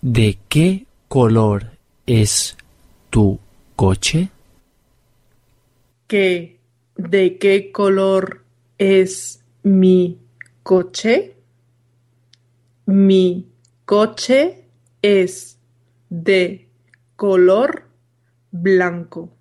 ¿De qué color es tu coche? ¿Qué? ¿De qué color es mi coche? Mi coche es de color blanco.